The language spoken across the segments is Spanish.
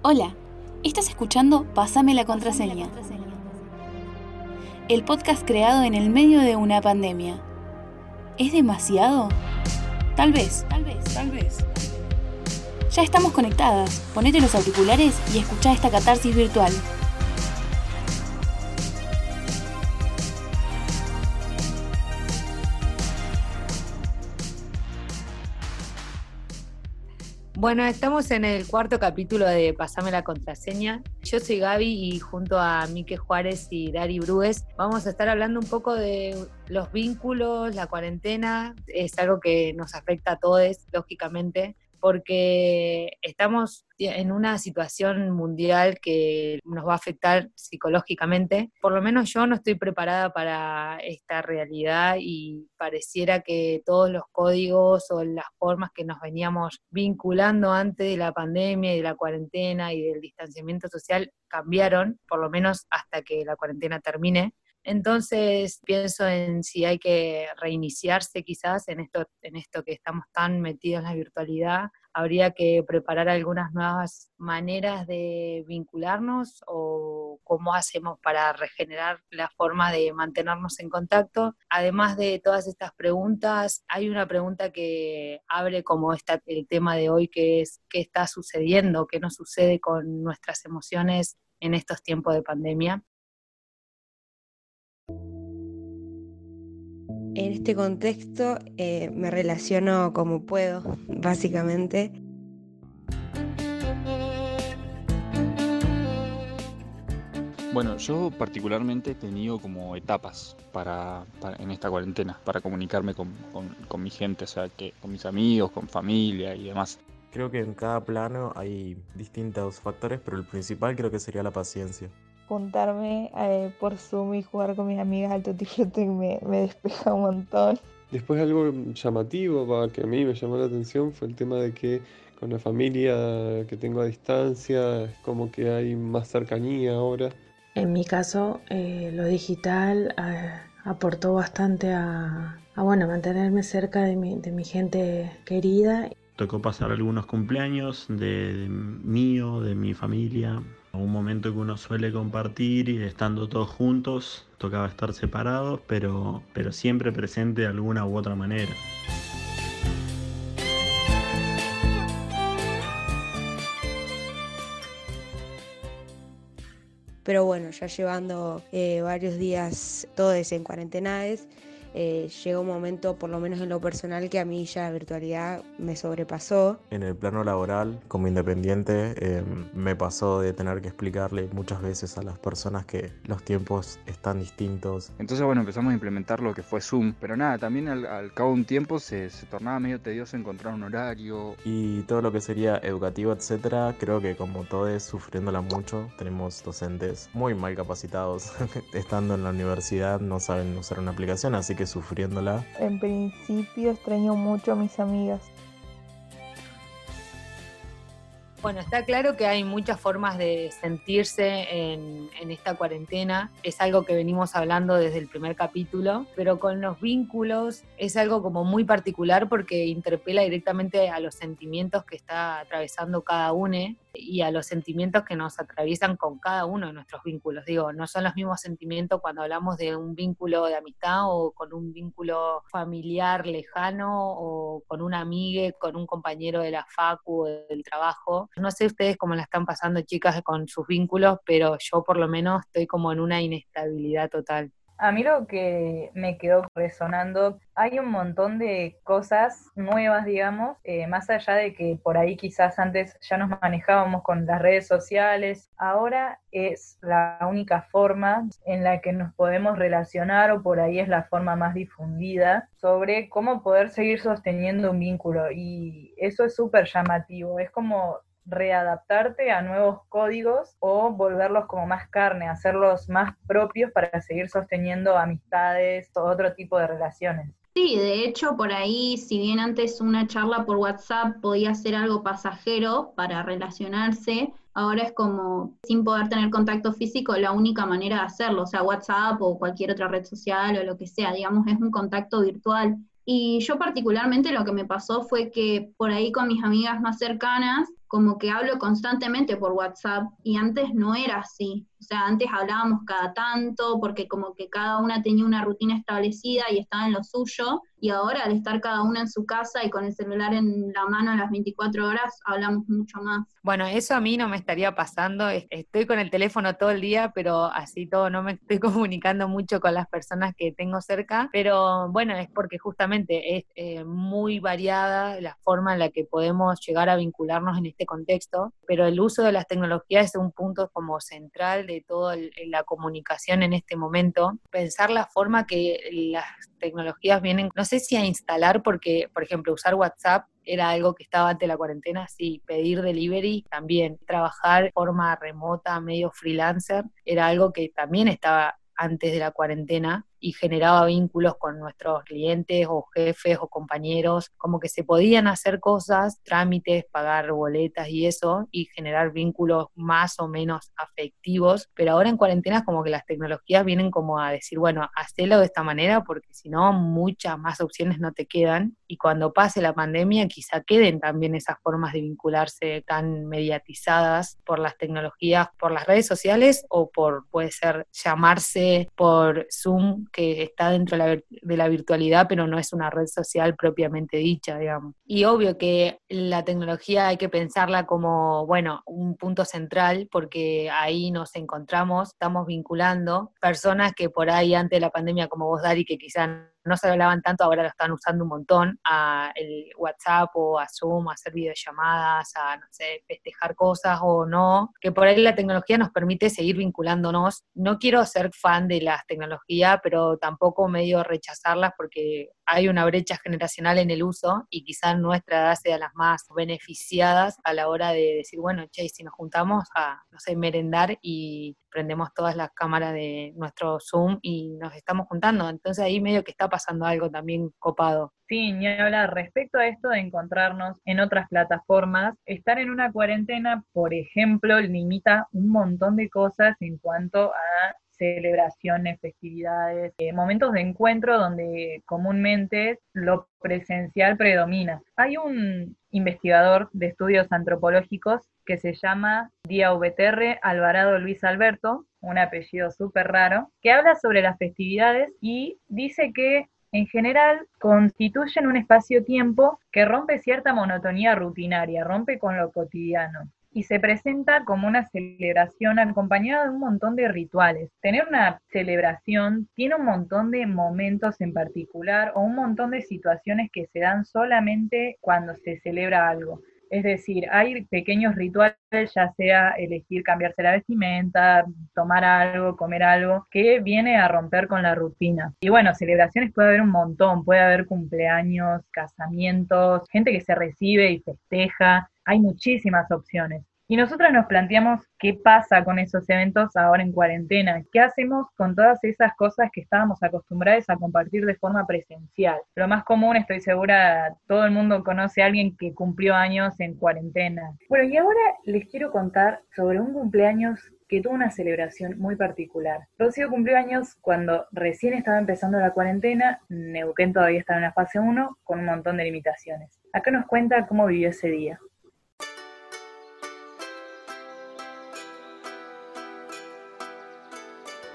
Hola, estás escuchando Pásame la contraseña. El podcast creado en el medio de una pandemia. ¿Es demasiado? Tal vez, tal vez, tal vez. Ya estamos conectadas. Ponete los auriculares y escucha esta catarsis virtual. Bueno, estamos en el cuarto capítulo de Pasame la contraseña. Yo soy Gaby y junto a Mique Juárez y Dari Brues vamos a estar hablando un poco de los vínculos, la cuarentena. Es algo que nos afecta a todos, lógicamente, porque estamos en una situación mundial que nos va a afectar psicológicamente. Por lo menos yo no estoy preparada para esta realidad y pareciera que todos los códigos o las formas que nos veníamos vinculando antes de la pandemia y de la cuarentena y del distanciamiento social cambiaron, por lo menos hasta que la cuarentena termine. Entonces pienso en si hay que reiniciarse quizás en esto, en esto que estamos tan metidos en la virtualidad. Habría que preparar algunas nuevas maneras de vincularnos o cómo hacemos para regenerar la forma de mantenernos en contacto. Además de todas estas preguntas, hay una pregunta que abre como está el tema de hoy, que es qué está sucediendo, qué nos sucede con nuestras emociones en estos tiempos de pandemia. En este contexto eh, me relaciono como puedo, básicamente. Bueno, yo particularmente he tenido como etapas para, en esta cuarentena, para comunicarme con, con mi gente, o sea, que con mis amigos, con familia y demás. Creo que en cada plano hay distintos factores, pero el principal creo que sería la paciencia juntarme eh, por Zoom y jugar con mis amigas al Tutti me, me despeja un montón. Después algo llamativo que a mí me llamó la atención fue el tema de que con la familia que tengo a distancia es como que hay más cercanía ahora. En mi caso, eh, lo digital eh, aportó bastante a, bueno, mantenerme cerca de mi, de mi gente querida. Tocó pasar algunos cumpleaños de mío, de mi familia, un momento que uno suele compartir y estando todos juntos, tocaba estar separados, pero, pero siempre presente de alguna u otra manera. Pero bueno, ya llevando eh, varios días todos en cuarentenades, eh, llegó un momento, por lo menos en lo personal, que a mí ya la virtualidad me sobrepasó. En el plano laboral, como independiente, eh, me pasó de tener que explicarle muchas veces a las personas que los tiempos están distintos. Entonces, bueno, empezamos a implementar lo que fue Zoom, pero nada, también al, cabo de un tiempo se, se, tornaba medio tedioso encontrar un horario. Y todo lo que sería educativo, etcétera, creo que como todos sufriéndola mucho, tenemos docentes muy mal capacitados. Estando en la universidad no saben usar una aplicación, así que sufriéndola. En principio extraño mucho a mis amigas. Bueno, está claro que hay muchas formas de sentirse en, esta cuarentena. Es algo que venimos hablando desde el primer capítulo, pero con los vínculos es algo como muy particular porque interpela directamente a los sentimientos que está atravesando cada uno y a los sentimientos que nos atraviesan con cada uno de nuestros vínculos. Digo, no son los mismos sentimientos cuando hablamos de un vínculo de amistad o con un vínculo familiar lejano o con una amiga, con un compañero de la facu o del trabajo. No sé ustedes cómo la están pasando, chicas, con sus vínculos, pero yo por lo menos estoy como en una inestabilidad total. A mí lo que me quedó resonando, hay un montón de cosas nuevas, digamos, eh, más allá de que por ahí quizás antes ya nos manejábamos con las redes sociales, ahora es la única forma en la que nos podemos relacionar o por ahí es la forma más difundida sobre cómo poder seguir sosteniendo un vínculo y eso es súper llamativo, es como readaptarte a nuevos códigos o volverlos como más carne, hacerlos más propios para seguir sosteniendo amistades o otro tipo de relaciones. Sí, de hecho, por ahí, si bien antes una charla por WhatsApp podía ser algo pasajero para relacionarse, ahora es como sin poder tener contacto físico la única manera de hacerlo, o sea, WhatsApp o cualquier otra red social o lo que sea, digamos, es un contacto virtual. Y yo particularmente lo que me pasó fue que por ahí con mis amigas más cercanas como que hablo constantemente por WhatsApp y antes no era así. O sea, antes hablábamos cada tanto porque como que cada una tenía una rutina establecida y estaba en lo suyo y ahora al estar cada una en su casa y con el celular en la mano a las 24 horas hablamos mucho más. Bueno, eso a mí no me estaría pasando. Estoy con el teléfono todo el día, pero así todo no me estoy comunicando mucho con las personas que tengo cerca. Pero bueno, es porque justamente es eh, muy variada la forma en la que podemos llegar a vincularnos en este contexto, pero el uso de las tecnologías es un punto como central de toda la comunicación en este momento. Pensar la forma que las tecnologías vienen, no sé si a instalar, porque, por ejemplo, usar WhatsApp era algo que estaba ante la cuarentena, sí, pedir delivery también, trabajar de forma remota, medio freelancer, era algo que también estaba antes de la cuarentena y generaba vínculos con nuestros clientes o jefes o compañeros, como que se podían hacer cosas, trámites, pagar boletas y eso, y generar vínculos más o menos afectivos, pero ahora en cuarentena como que las tecnologías vienen como a decir, bueno, hacelo de esta manera porque si no muchas más opciones no te quedan y cuando pase la pandemia quizá queden también esas formas de vincularse tan mediatizadas por las tecnologías, por las redes sociales o por, puede ser, llamarse por Zoom que está dentro de la, virtualidad, pero no es una red social propiamente dicha, digamos. Y obvio que la tecnología hay que pensarla como, bueno, un punto central, porque ahí nos encontramos, estamos vinculando personas que por ahí antes de la pandemia, como vos, Dari, que quizás no se hablaban tanto, ahora lo están usando un montón, a el WhatsApp o a Zoom, a hacer videollamadas, a, no sé, festejar cosas o no, que por ahí la tecnología nos permite seguir vinculándonos. No quiero ser fan de las tecnologías, pero tampoco medio rechazarlas porque hay una brecha generacional en el uso y quizás nuestra edad sea las más beneficiadas a la hora de decir, bueno, che, si nos juntamos a, no sé, merendar y prendemos todas las cámaras de nuestro Zoom y nos estamos juntando. Entonces ahí medio que está pasando algo también copado. Sí, ni hablar. Respecto a esto de encontrarnos en otras plataformas, estar en una cuarentena, por ejemplo, limita un montón de cosas en cuanto a celebraciones, festividades, eh, momentos de encuentro donde comúnmente lo presencial predomina. Hay un investigador de estudios antropológicos que se llama Día VTR Alvarado Luis Alberto, un apellido súper raro, que habla sobre las festividades y dice que en general constituyen un espacio-tiempo que rompe cierta monotonía rutinaria, rompe con lo cotidiano y se presenta como una celebración acompañada de un montón de rituales. Tener una celebración tiene un montón de momentos en particular o un montón de situaciones que se dan solamente cuando se celebra algo. Es decir, hay pequeños rituales, ya sea elegir cambiarse la vestimenta, tomar algo, comer algo, que viene a romper con la rutina. Y bueno, celebraciones puede haber un montón, puede haber cumpleaños, casamientos, gente que se recibe y festeja, hay muchísimas opciones. Y nosotros nos planteamos qué pasa con esos eventos ahora en cuarentena, qué hacemos con todas esas cosas que estábamos acostumbrados a compartir de forma presencial. Lo más común, estoy segura, todo el mundo conoce a alguien que cumplió años en cuarentena. Bueno, y ahora les quiero contar sobre un cumpleaños que tuvo una celebración muy particular. Rocío cumplió años cuando recién estaba empezando la cuarentena, Neuquén todavía estaba en la fase 1 con un montón de limitaciones. Acá nos cuenta cómo vivió ese día.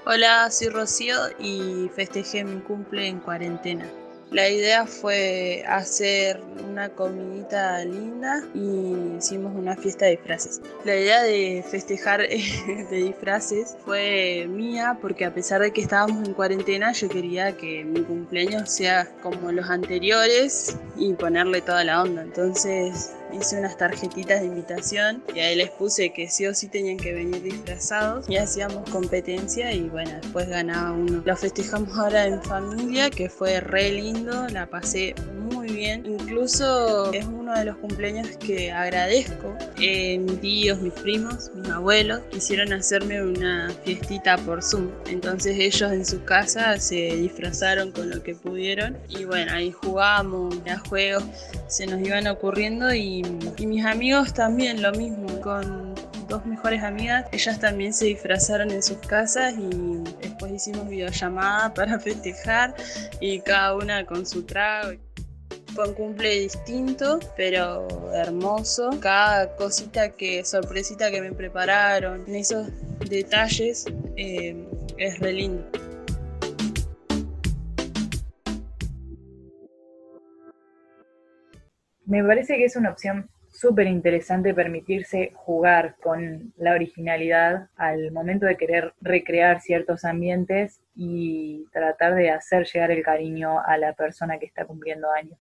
Hola, soy Rocío y festejé mi cumple en cuarentena. La idea fue hacer una comidita linda y hicimos una fiesta de disfraces. La idea de festejar de disfraces fue mía porque a pesar de que estábamos en cuarentena yo quería que mi cumpleaños sea como los anteriores y ponerle toda la onda. Entonces hice unas tarjetitas de invitación y ahí les puse que sí o sí tenían que venir disfrazados y hacíamos competencia y bueno, después ganaba uno. Lo festejamos ahora en familia, que fue re lindo, la pasé muy bien. Incluso es uno de los cumpleaños que agradezco. Eh, mis tíos, mis primos, mis abuelos quisieron hacerme una fiestita por Zoom. Entonces ellos en su casa se disfrazaron con lo que pudieron y bueno, ahí jugamos a juegos, se nos iban ocurriendo y y, mis amigos también lo mismo, con dos mejores amigas, ellas también se disfrazaron en sus casas y después hicimos videollamada para festejar y cada una con su trago. Fue un cumple distinto, pero hermoso. Cada cosita que, sorpresita que me prepararon, en esos detalles, eh, es re lindo. Me parece que es una opción súper interesante permitirse jugar con la originalidad al momento de querer recrear ciertos ambientes y tratar de hacer llegar el cariño a la persona que está cumpliendo años.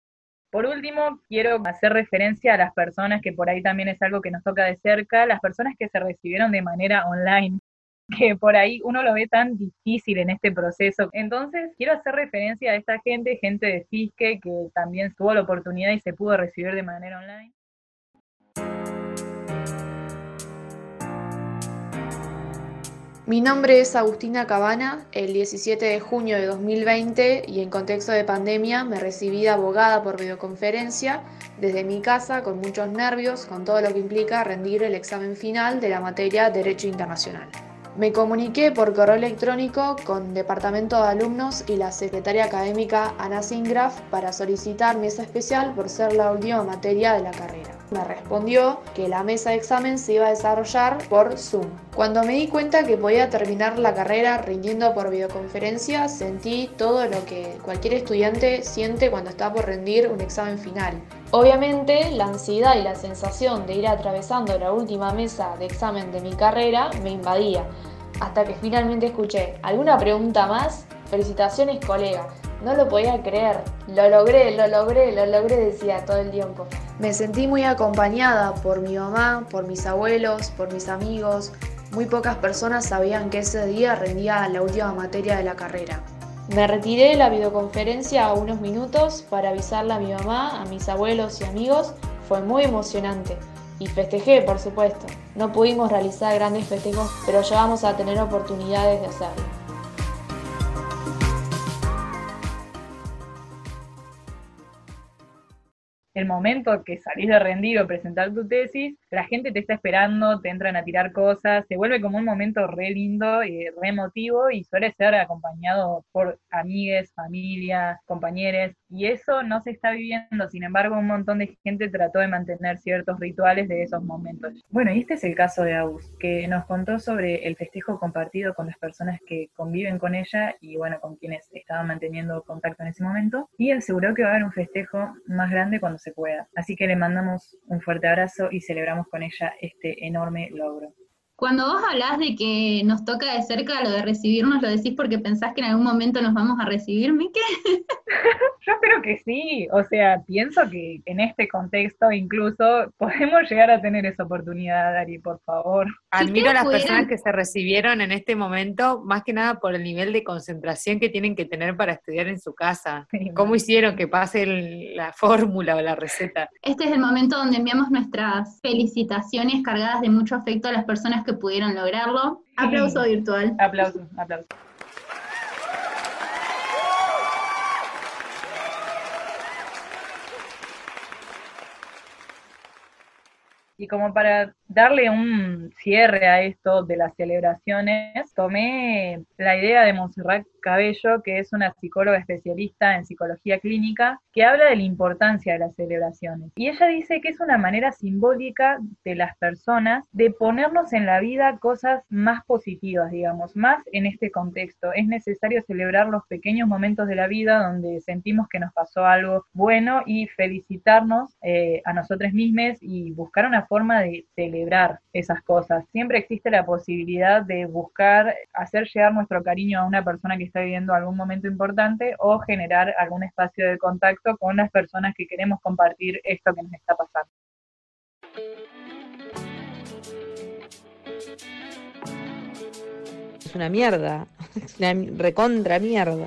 Por último, quiero hacer referencia a las personas, que por ahí también es algo que nos toca de cerca, las personas que se recibieron de manera online que por ahí uno lo ve tan difícil en este proceso. Entonces, quiero hacer referencia a esta gente, gente de FISCE, que también tuvo la oportunidad y se pudo recibir de manera online. Mi nombre es Agustina Cabana. El 17 de junio de 2020 y en contexto de pandemia me recibí de abogada por videoconferencia desde mi casa con muchos nervios, con todo lo que implica rendir el examen final de la materia Derecho Internacional. Me comuniqué por correo electrónico con Departamento de Alumnos y la secretaria académica Ana Singraf para solicitar mesa especial por ser la última materia de la carrera. Me respondió que la mesa de examen se iba a desarrollar por Zoom. Cuando me di cuenta que podía terminar la carrera rindiendo por videoconferencia, sentí todo lo que cualquier estudiante siente cuando está por rendir un examen final. Obviamente, la ansiedad y la sensación de ir atravesando la última mesa de examen de mi carrera me invadía, hasta que finalmente escuché, ¿alguna pregunta más? Felicitaciones colega, no lo podía creer, lo logré, lo logré, lo logré, decía todo el tiempo. Me sentí muy acompañada por mi mamá, por mis abuelos, por mis amigos. Muy pocas personas sabían que ese día rendía la última materia de la carrera. Me retiré de la videoconferencia unos minutos para avisarle a mi mamá, a mis abuelos y amigos. Fue muy emocionante. Y festejé, por supuesto. No pudimos realizar grandes festejos, pero ya vamos a tener oportunidades de hacerlo. El momento que salís de rendir o presentar tu tesis, la gente te está esperando, te entran a tirar cosas, se vuelve como un momento re lindo y re emotivo y suele ser acompañado por amigues, familias, compañeros, y eso no se está viviendo, sin embargo un montón de gente trató de mantener ciertos rituales de esos momentos. Bueno, y este es el caso de Agus, que nos contó sobre el festejo compartido con las personas que conviven con ella y bueno, con quienes estaban manteniendo contacto en ese momento, y aseguró que va a haber un festejo más grande cuando se pueda. Así que le mandamos un fuerte abrazo y celebramos con ella este enorme logro. Cuando vos hablás de que nos toca de cerca lo de recibirnos, ¿lo decís porque pensás que en algún momento nos vamos a recibir, Mike? Yo espero que sí, o sea, pienso que en este contexto incluso podemos llegar a tener esa oportunidad, Dari, por favor. Admiro a las personas que se recibieron en este momento, más que nada por el nivel de concentración que tienen que tener para estudiar en su casa. ¿Cómo hicieron que pase la fórmula o la receta? Este es el momento donde enviamos nuestras felicitaciones cargadas de mucho afecto a las personas que pudieron lograrlo. Aplauso virtual. Aplauso, aplauso. Y como para darle un cierre a esto de las celebraciones, tomé la idea de Montserrat Cabello, que es una psicóloga especialista en psicología clínica, que habla de la importancia de las celebraciones. Y ella dice que es una manera simbólica de las personas de ponernos en la vida cosas más positivas, digamos, más en este contexto. Es necesario celebrar los pequeños momentos de la vida donde sentimos que nos pasó algo bueno y felicitarnos eh, a nosotros mismos y buscar una forma de celebrar esas cosas. Siempre existe la posibilidad de buscar hacer llegar nuestro cariño a una persona que está viviendo algún momento importante o generar algún espacio de contacto con las personas que queremos compartir esto que nos está pasando. Es una mierda, es una recontra mierda.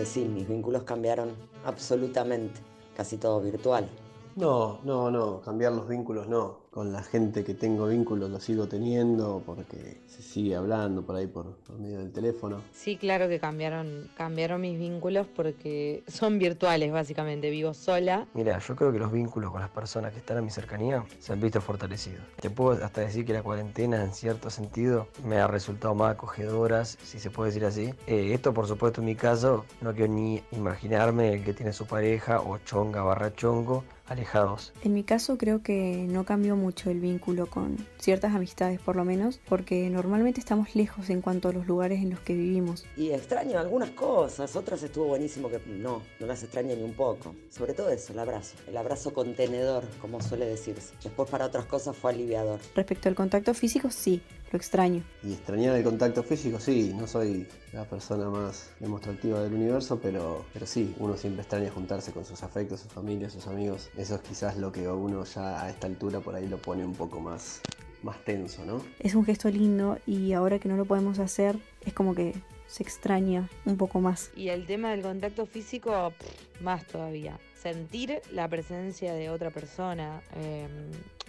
Eh, sí, mis vínculos cambiaron absolutamente casi todo virtual. No, no, no, cambiar los vínculos no. Con la gente que tengo vínculos lo sigo teniendo porque se sigue hablando por ahí por, por medio del teléfono. Sí, claro que cambiaron, cambiaron mis vínculos porque son virtuales básicamente, vivo sola. Mira, yo creo que los vínculos con las personas que están a mi cercanía se han visto fortalecidos. Te puedo hasta decir que la cuarentena en cierto sentido me ha resultado más acogedoras, si se puede decir así. Eh, esto por supuesto en mi caso, no quiero ni imaginarme el que tiene su pareja o chonga barra chongo alejados. En mi caso creo que no cambió mucho el vínculo con ciertas amistades por lo menos, porque normalmente estamos lejos en cuanto a los lugares en los que vivimos. Y extraño algunas cosas, otras estuvo buenísimo que no, no las extraño ni un poco. Sobre todo eso, el abrazo, el abrazo contenedor, como suele decirse. Después para otras cosas fue aliviador. Respecto al contacto físico, sí, lo extraño. Y extrañar el contacto físico, sí, no soy la persona más demostrativa del universo, pero, pero sí, uno siempre extraña juntarse con sus afectos, sus familias, sus amigos. Eso es quizás lo que uno ya a esta altura por ahí lo pone un poco más, más tenso, ¿no? Es un gesto lindo y ahora que no lo podemos hacer, es como que se extraña un poco más. Y el tema del contacto físico, pff, más todavía. Sentir la presencia de otra persona, eh,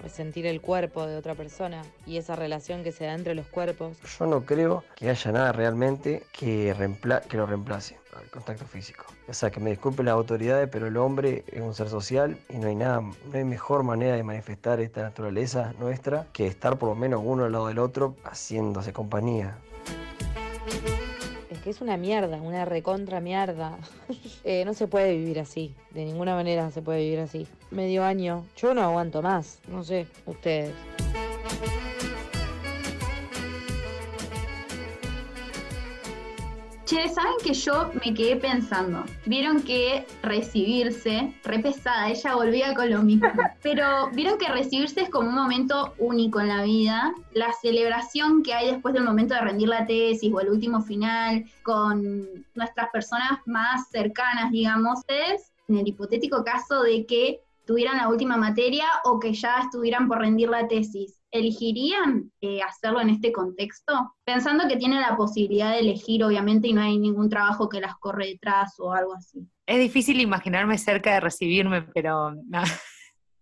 sentir el cuerpo de otra persona y esa relación que se da entre los cuerpos. Yo no creo que haya nada realmente que, que lo reemplace al contacto físico. O sea, que me disculpen las autoridades, pero el hombre es un ser social y no hay nada, no hay mejor manera de manifestar esta naturaleza nuestra que estar por lo menos uno al lado del otro haciéndose compañía que es una mierda, una recontra mierda. Eh, no se puede vivir así, de ninguna manera se puede vivir así. Medio año, yo no aguanto más, no sé, ustedes. Che, ¿saben que yo me quedé pensando? Vieron que recibirse, re pesada, ella volvía con lo mismo, pero vieron que recibirse es como un momento único en la vida, la celebración que hay después del momento de rendir la tesis o el último final con nuestras personas más cercanas, digamos, es en el hipotético caso de que tuvieran la última materia o que ya estuvieran por rendir la tesis. ¿Elegirían eh, hacerlo en este contexto? Pensando que tienen la posibilidad de elegir, obviamente, y no hay ningún trabajo que las corre detrás o algo así. Es difícil imaginarme cerca de recibirme, pero no,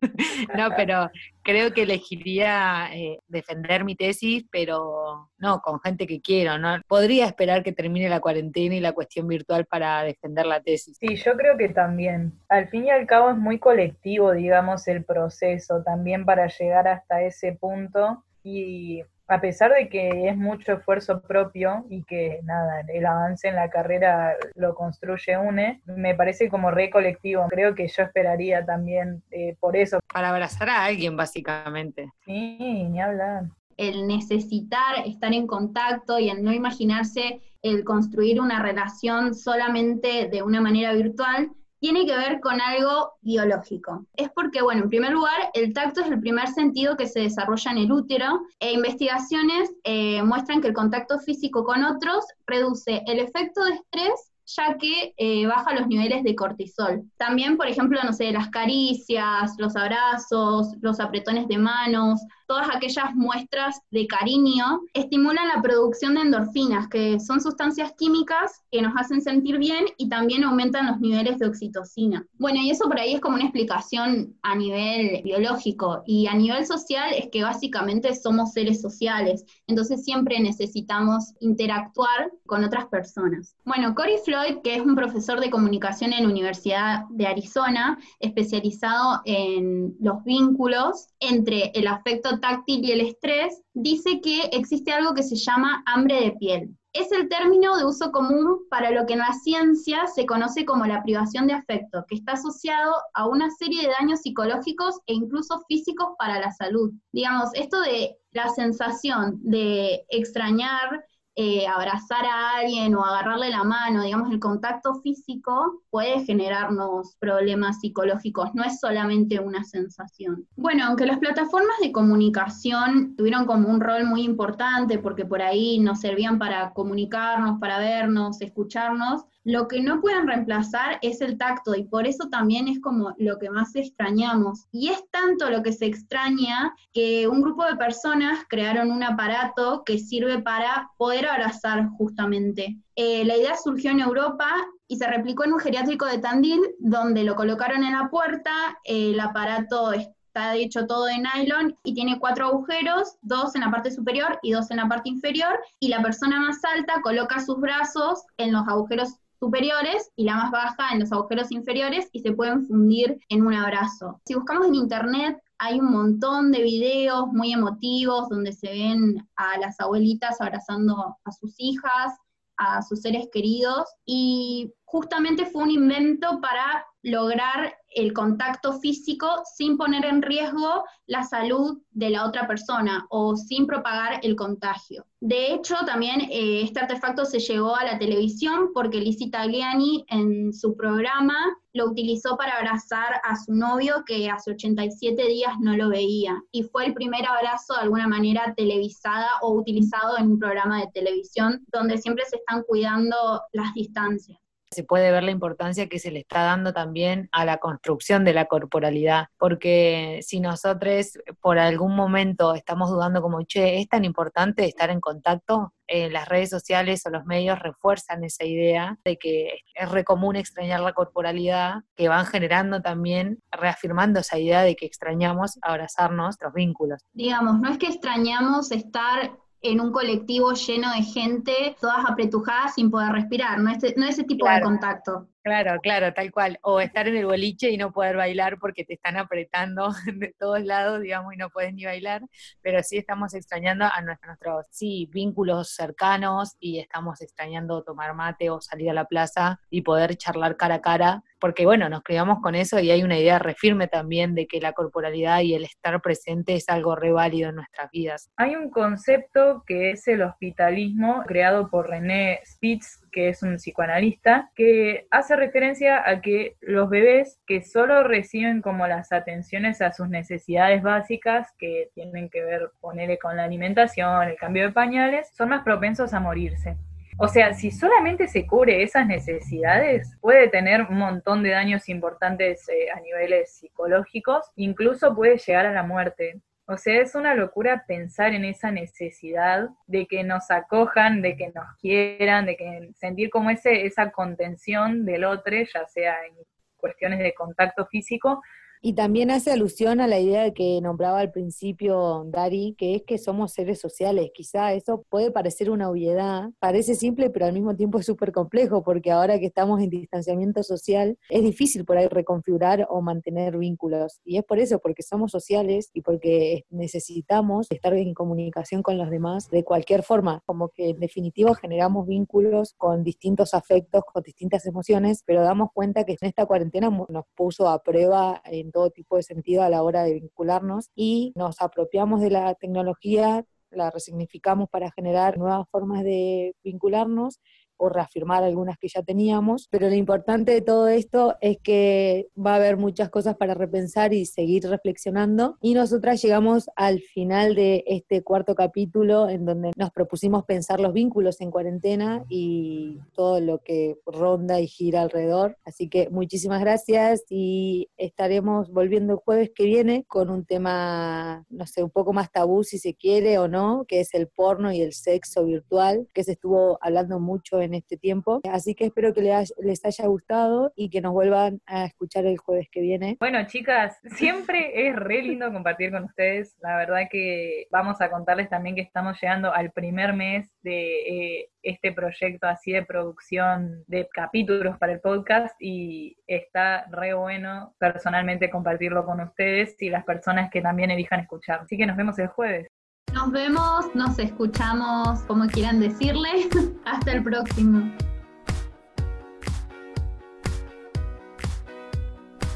no pero creo que elegiría eh, defender mi tesis, pero no, con gente que quiero, ¿no? Podría esperar que termine la cuarentena y la cuestión virtual para defender la tesis. Sí, yo creo que también. Al fin y al cabo es muy colectivo, digamos, el proceso también para llegar hasta ese punto y a pesar de que es mucho esfuerzo propio y que nada, el avance en la carrera lo construye UNE, me parece como re colectivo. Creo que yo esperaría también eh, por eso. Para abrazar a alguien, básicamente. Sí, ni hablar. El necesitar estar en contacto y el no imaginarse el construir una relación solamente de una manera virtual, tiene que ver con algo biológico. Es porque, bueno, en primer lugar, el tacto es el primer sentido que se desarrolla en el útero e investigaciones eh, muestran que el contacto físico con otros reduce el efecto de estrés ya que eh, baja los niveles de cortisol. También, por ejemplo, no sé, las caricias, los abrazos, los apretones de manos, todas aquellas muestras de cariño estimulan la producción de endorfinas, que son sustancias químicas que nos hacen sentir bien y también aumentan los niveles de oxitocina. Bueno, y eso por ahí es como una explicación a nivel biológico y a nivel social es que básicamente somos seres sociales, entonces siempre necesitamos interactuar con otras personas. Bueno, Cory Que es un profesor de comunicación en la Universidad de Arizona, especializado en los vínculos entre el afecto táctil y el estrés, dice que existe algo que se llama hambre de piel. Es el término de uso común para lo que en la ciencia se conoce como la privación de afecto, que está asociado a una serie de daños psicológicos e incluso físicos para la salud. Digamos, esto de la sensación de extrañar eh, abrazar a alguien o agarrarle la mano, digamos, el contacto físico puede generarnos problemas psicológicos, no es solamente una sensación. Bueno, aunque las plataformas de comunicación tuvieron como un rol muy importante porque por ahí nos servían para comunicarnos, para vernos, escucharnos, lo que no pueden reemplazar es el tacto y por eso también es como lo que más extrañamos. Y es tanto lo que se extraña que un grupo de personas crearon un aparato que sirve para poder abrazar justamente. Eh, la idea surgió en Europa y se replicó en un geriátrico de Tandil, donde lo colocaron en la puerta, el aparato está hecho todo de nylon y tiene cuatro agujeros, dos en la parte superior y dos en la parte inferior, y la persona más alta coloca sus brazos en los agujeros superiores y la más baja en los agujeros inferiores y se pueden fundir en un abrazo. Si buscamos en internet hay un montón de videos muy emotivos donde se ven a las abuelitas abrazando a sus hijas, a sus seres queridos y justamente fue un invento para lograr el contacto físico sin poner en riesgo la salud de la otra persona o sin propagar el contagio. De hecho, también eh, este artefacto se llevó a la televisión porque Lizzie Tagliani en su programa lo utilizó para abrazar a su novio que hace 87 días no lo veía y fue el primer abrazo de alguna manera televisada o utilizado en un programa de televisión donde siempre se están cuidando las distancias se puede ver la importancia que se le está dando también a la construcción de la corporalidad, porque si nosotros por algún momento estamos dudando como, che, es tan importante estar en contacto, eh, las redes sociales o los medios refuerzan esa idea de que es re común extrañar la corporalidad, que van generando también, reafirmando esa idea de que extrañamos abrazar nuestros vínculos. Digamos, no es que extrañamos estar en un colectivo lleno de gente, todas apretujadas sin poder respirar, no, es, no ese tipo de contacto. Claro, claro, tal cual. O estar en el boliche y no poder bailar porque te están apretando de todos lados, digamos, y no puedes ni bailar, pero sí estamos extrañando a nuestros, sí, vínculos cercanos y estamos extrañando tomar mate o salir a la plaza y poder charlar cara a cara, porque bueno, nos criamos con eso y hay una idea refirme también de que la corporalidad y el estar presente es algo re válido en nuestras vidas. Hay un concepto que es el hospitalismo creado por René Spitz, que es un psicoanalista, que hace referencia a que los bebés que solo reciben como las atenciones a sus necesidades básicas, que tienen que ver, ponerle con la alimentación, el cambio de pañales, son más propensos a morirse. O sea, si solamente se cubre esas necesidades, puede tener un montón de daños importantes eh, a niveles psicológicos, incluso puede llegar a la muerte. O sea, es una locura pensar en esa necesidad de que nos acojan, de que nos quieran, de que sentir como ese, esa contención del otro, ya sea en cuestiones de contacto físico, y también hace alusión a la idea que nombraba al principio Dari, que es que somos seres sociales. Quizá eso puede parecer una obviedad, parece simple, pero al mismo tiempo es súper complejo, porque ahora que estamos en distanciamiento social, es difícil por ahí reconfigurar o mantener vínculos. Y es por eso, porque somos sociales y porque necesitamos estar en comunicación con los demás de cualquier forma. Como que en definitiva generamos vínculos con distintos afectos, con distintas emociones, pero damos cuenta que en esta cuarentena nos puso a prueba en todo tipo de sentido a la hora de vincularnos y nos apropiamos de la tecnología, la resignificamos para generar nuevas formas de vincularnos o reafirmar algunas que ya teníamos, pero lo importante de todo esto es que va a haber muchas cosas para repensar y seguir reflexionando. Y nosotras llegamos al final de este cuarto capítulo en donde nos propusimos pensar los vínculos en cuarentena y todo lo que ronda y gira alrededor, así que muchísimas gracias y estaremos volviendo el jueves que viene con un tema, no sé, un poco más tabú si se quiere o no, que es el porno y el sexo virtual, que se estuvo hablando mucho en en este tiempo. Así que espero que les haya gustado y que nos vuelvan a escuchar el jueves que viene. Bueno, chicas, siempre es re lindo compartir con ustedes. La verdad que vamos a contarles también que estamos llegando al primer mes de eh, este proyecto así de producción de capítulos para el podcast y está re bueno personalmente compartirlo con ustedes y las personas que también elijan escuchar. Así que nos vemos el jueves. Nos vemos, nos escuchamos, como quieran decirle. Hasta el próximo.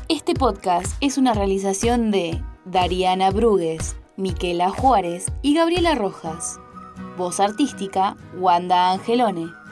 Este podcast es una realización de Dariana Brugues, Miquela Juárez y Gabriela Rojas. Voz artística, Wanda Angelone.